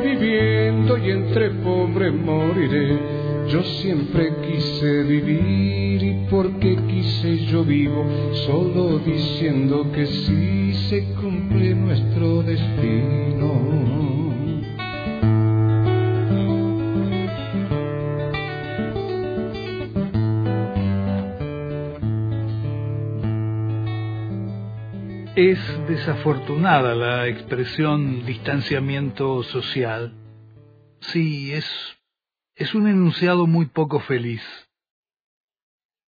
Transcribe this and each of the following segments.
viviendo y entre pobres moriré. Yo siempre quise vivir y porque quise yo vivo, solo diciendo que sí se cumple nuestro destino. Es desafortunada la expresión distanciamiento social. Sí, es, es un enunciado muy poco feliz.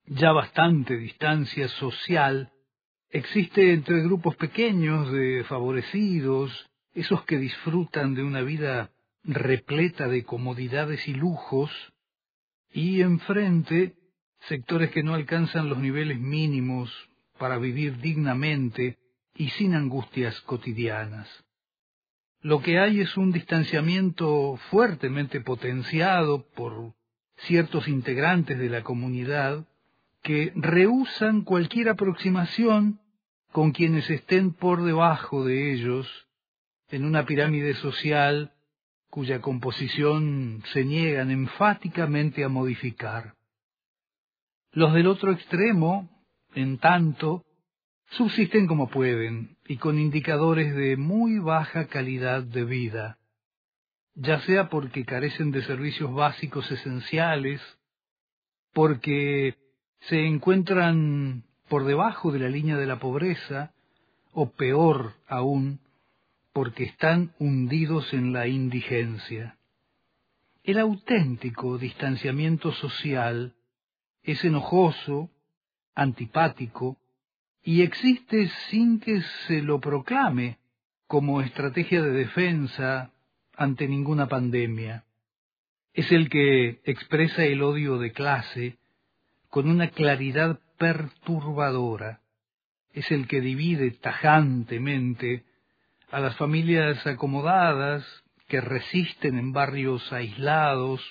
Ya bastante distancia social existe entre grupos pequeños de favorecidos, esos que disfrutan de una vida repleta de comodidades y lujos, y enfrente sectores que no alcanzan los niveles mínimos para vivir dignamente y sin angustias cotidianas. Lo que hay es un distanciamiento fuertemente potenciado por ciertos integrantes de la comunidad que rehusan cualquier aproximación con quienes estén por debajo de ellos en una pirámide social cuya composición se niegan enfáticamente a modificar. Los del otro extremo, en tanto, subsisten como pueden y con indicadores de muy baja calidad de vida, ya sea porque carecen de servicios básicos esenciales, porque se encuentran por debajo de la línea de la pobreza, o peor aún, porque están hundidos en la indigencia. El auténtico distanciamiento social es enojoso, antipático, y existe sin que se lo proclame como estrategia de defensa ante ninguna pandemia. Es el que expresa el odio de clase con una claridad perturbadora. Es el que divide tajantemente a las familias acomodadas que resisten en barrios aislados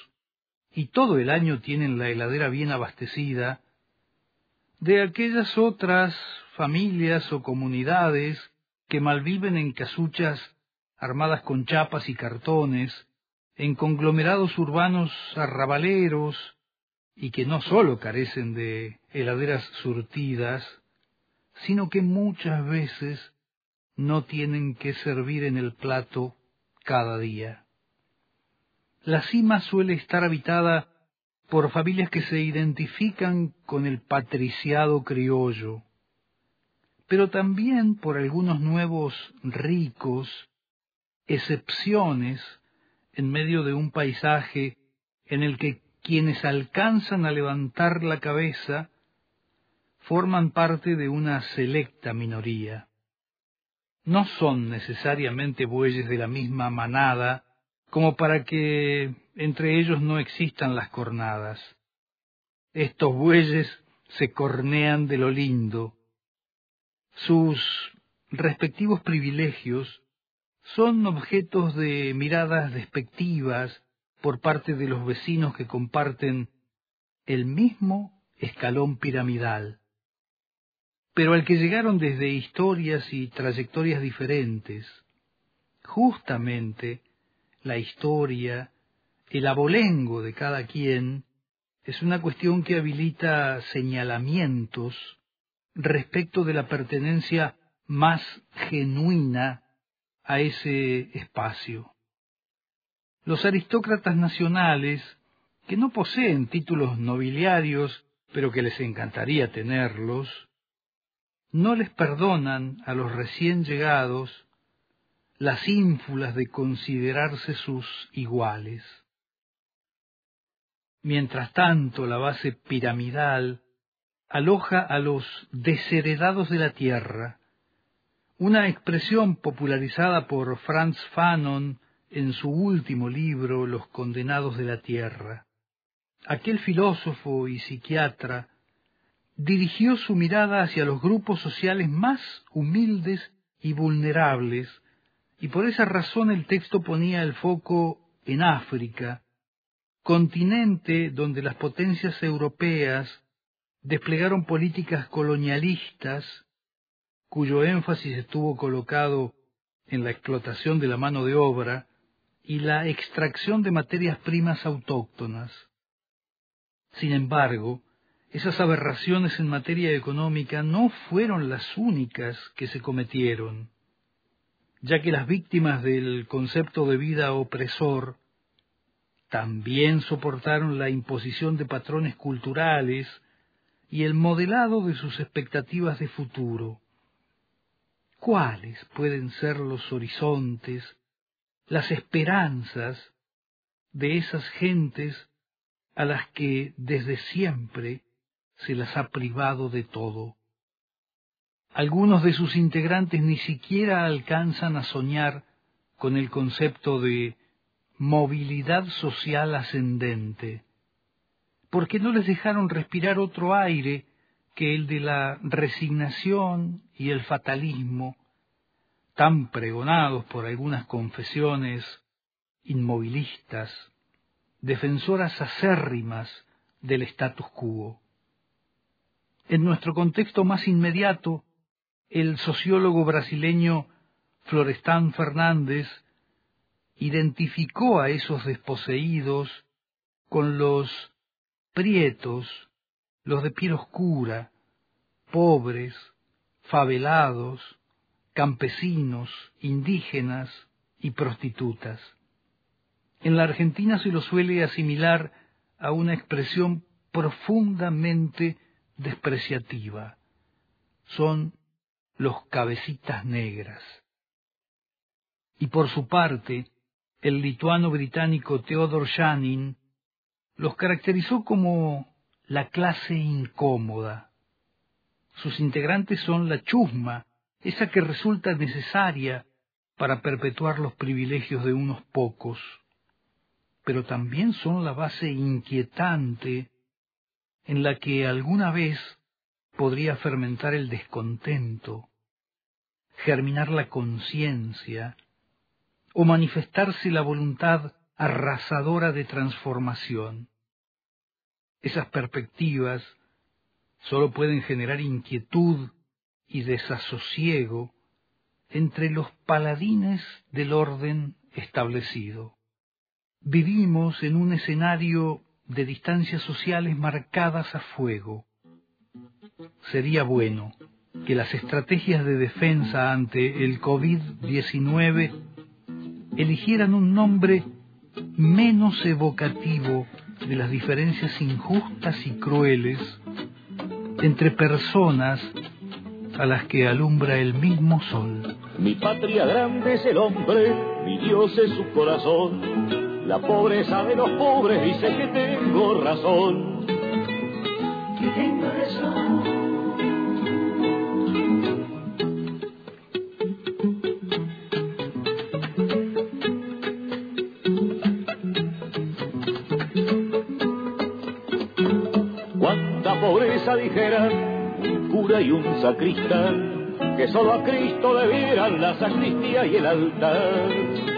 y todo el año tienen la heladera bien abastecida, de aquellas otras familias o comunidades que malviven en casuchas armadas con chapas y cartones, en conglomerados urbanos arrabaleros, y que no sólo carecen de heladeras surtidas, sino que muchas veces no tienen que servir en el plato cada día. La cima suele estar habitada por familias que se identifican con el patriciado criollo, pero también por algunos nuevos ricos, excepciones en medio de un paisaje en el que quienes alcanzan a levantar la cabeza forman parte de una selecta minoría. No son necesariamente bueyes de la misma manada como para que entre ellos no existan las cornadas. Estos bueyes se cornean de lo lindo, sus respectivos privilegios son objetos de miradas despectivas por parte de los vecinos que comparten el mismo escalón piramidal, pero al que llegaron desde historias y trayectorias diferentes. Justamente la historia, el abolengo de cada quien, es una cuestión que habilita señalamientos respecto de la pertenencia más genuina a ese espacio. Los aristócratas nacionales, que no poseen títulos nobiliarios, pero que les encantaría tenerlos, no les perdonan a los recién llegados las ínfulas de considerarse sus iguales. Mientras tanto, la base piramidal aloja a los desheredados de la tierra, una expresión popularizada por Franz Fanon en su último libro Los condenados de la tierra. Aquel filósofo y psiquiatra dirigió su mirada hacia los grupos sociales más humildes y vulnerables, y por esa razón el texto ponía el foco en África, continente donde las potencias europeas desplegaron políticas colonialistas cuyo énfasis estuvo colocado en la explotación de la mano de obra y la extracción de materias primas autóctonas. Sin embargo, esas aberraciones en materia económica no fueron las únicas que se cometieron, ya que las víctimas del concepto de vida opresor también soportaron la imposición de patrones culturales y el modelado de sus expectativas de futuro. ¿Cuáles pueden ser los horizontes, las esperanzas de esas gentes a las que desde siempre se las ha privado de todo? Algunos de sus integrantes ni siquiera alcanzan a soñar con el concepto de movilidad social ascendente, porque no les dejaron respirar otro aire que el de la resignación y el fatalismo, tan pregonados por algunas confesiones inmovilistas, defensoras acérrimas del status quo. En nuestro contexto más inmediato, el sociólogo brasileño Florestan Fernández identificó a esos desposeídos con los prietos los de piel oscura, pobres, favelados, campesinos, indígenas y prostitutas. En la Argentina se lo suele asimilar a una expresión profundamente despreciativa. Son los cabecitas negras. Y por su parte, el lituano británico Theodor Janin los caracterizó como la clase incómoda. Sus integrantes son la chusma, esa que resulta necesaria para perpetuar los privilegios de unos pocos, pero también son la base inquietante en la que alguna vez podría fermentar el descontento, germinar la conciencia o manifestarse la voluntad arrasadora de transformación. Esas perspectivas sólo pueden generar inquietud y desasosiego entre los paladines del orden establecido. Vivimos en un escenario de distancias sociales marcadas a fuego. Sería bueno que las estrategias de defensa ante el COVID-19 eligieran un nombre menos evocativo de las diferencias injustas y crueles entre personas a las que alumbra el mismo sol. Mi patria grande es el hombre, mi Dios es su corazón, la pobreza de los pobres dice que tengo razón. Dijeran un cura y un sacristán, que solo a Cristo debieran la sacristía y el altar.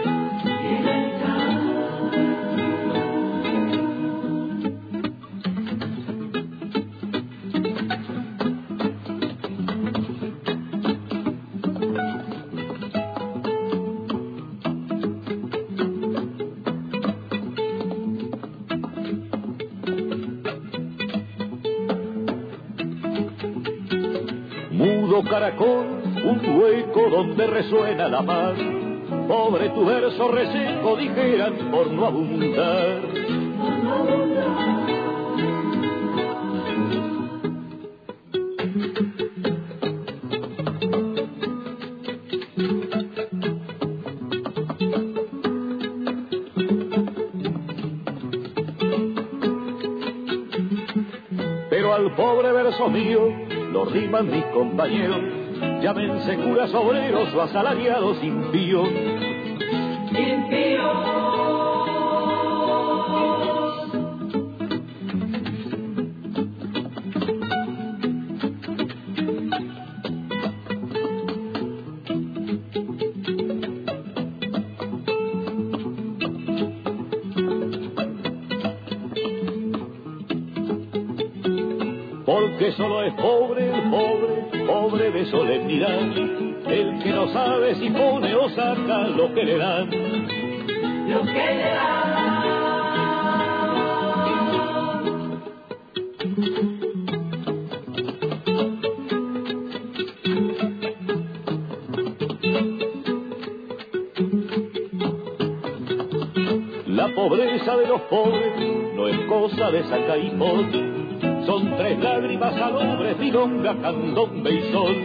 Un hueco donde resuena la paz. Pobre tu verso reseco, dijeran, por no abundar. Pero al pobre verso mío riman mis compañeros llámense curas obreros o asalariados impíos. Impíos. que solo es pobre, pobre, pobre de solemnidad, el que no sabe si pone o saca lo que le dan. Lo que le dan. La pobreza de los pobres no es cosa de sacar y por son tres lágrimas salobres, milonga, candombe y sol.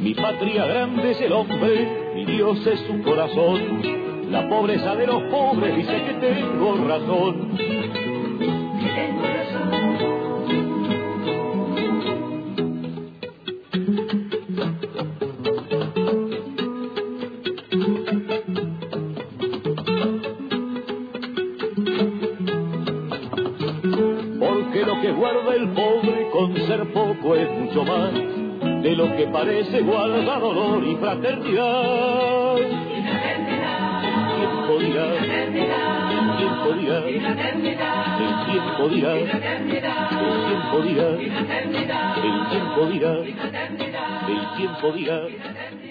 Mi patria grande es el hombre Dios es su corazón. La pobreza de los pobres dice que tengo razón. Que tengo razón. Porque lo que guarda el pobre con ser poco es mucho más lo que parece guarda dolor y fraternidad. El tiempo dirá, el tiempo dirá, el tiempo dirá, el tiempo dirá, el tiempo dirá, el tiempo dirá.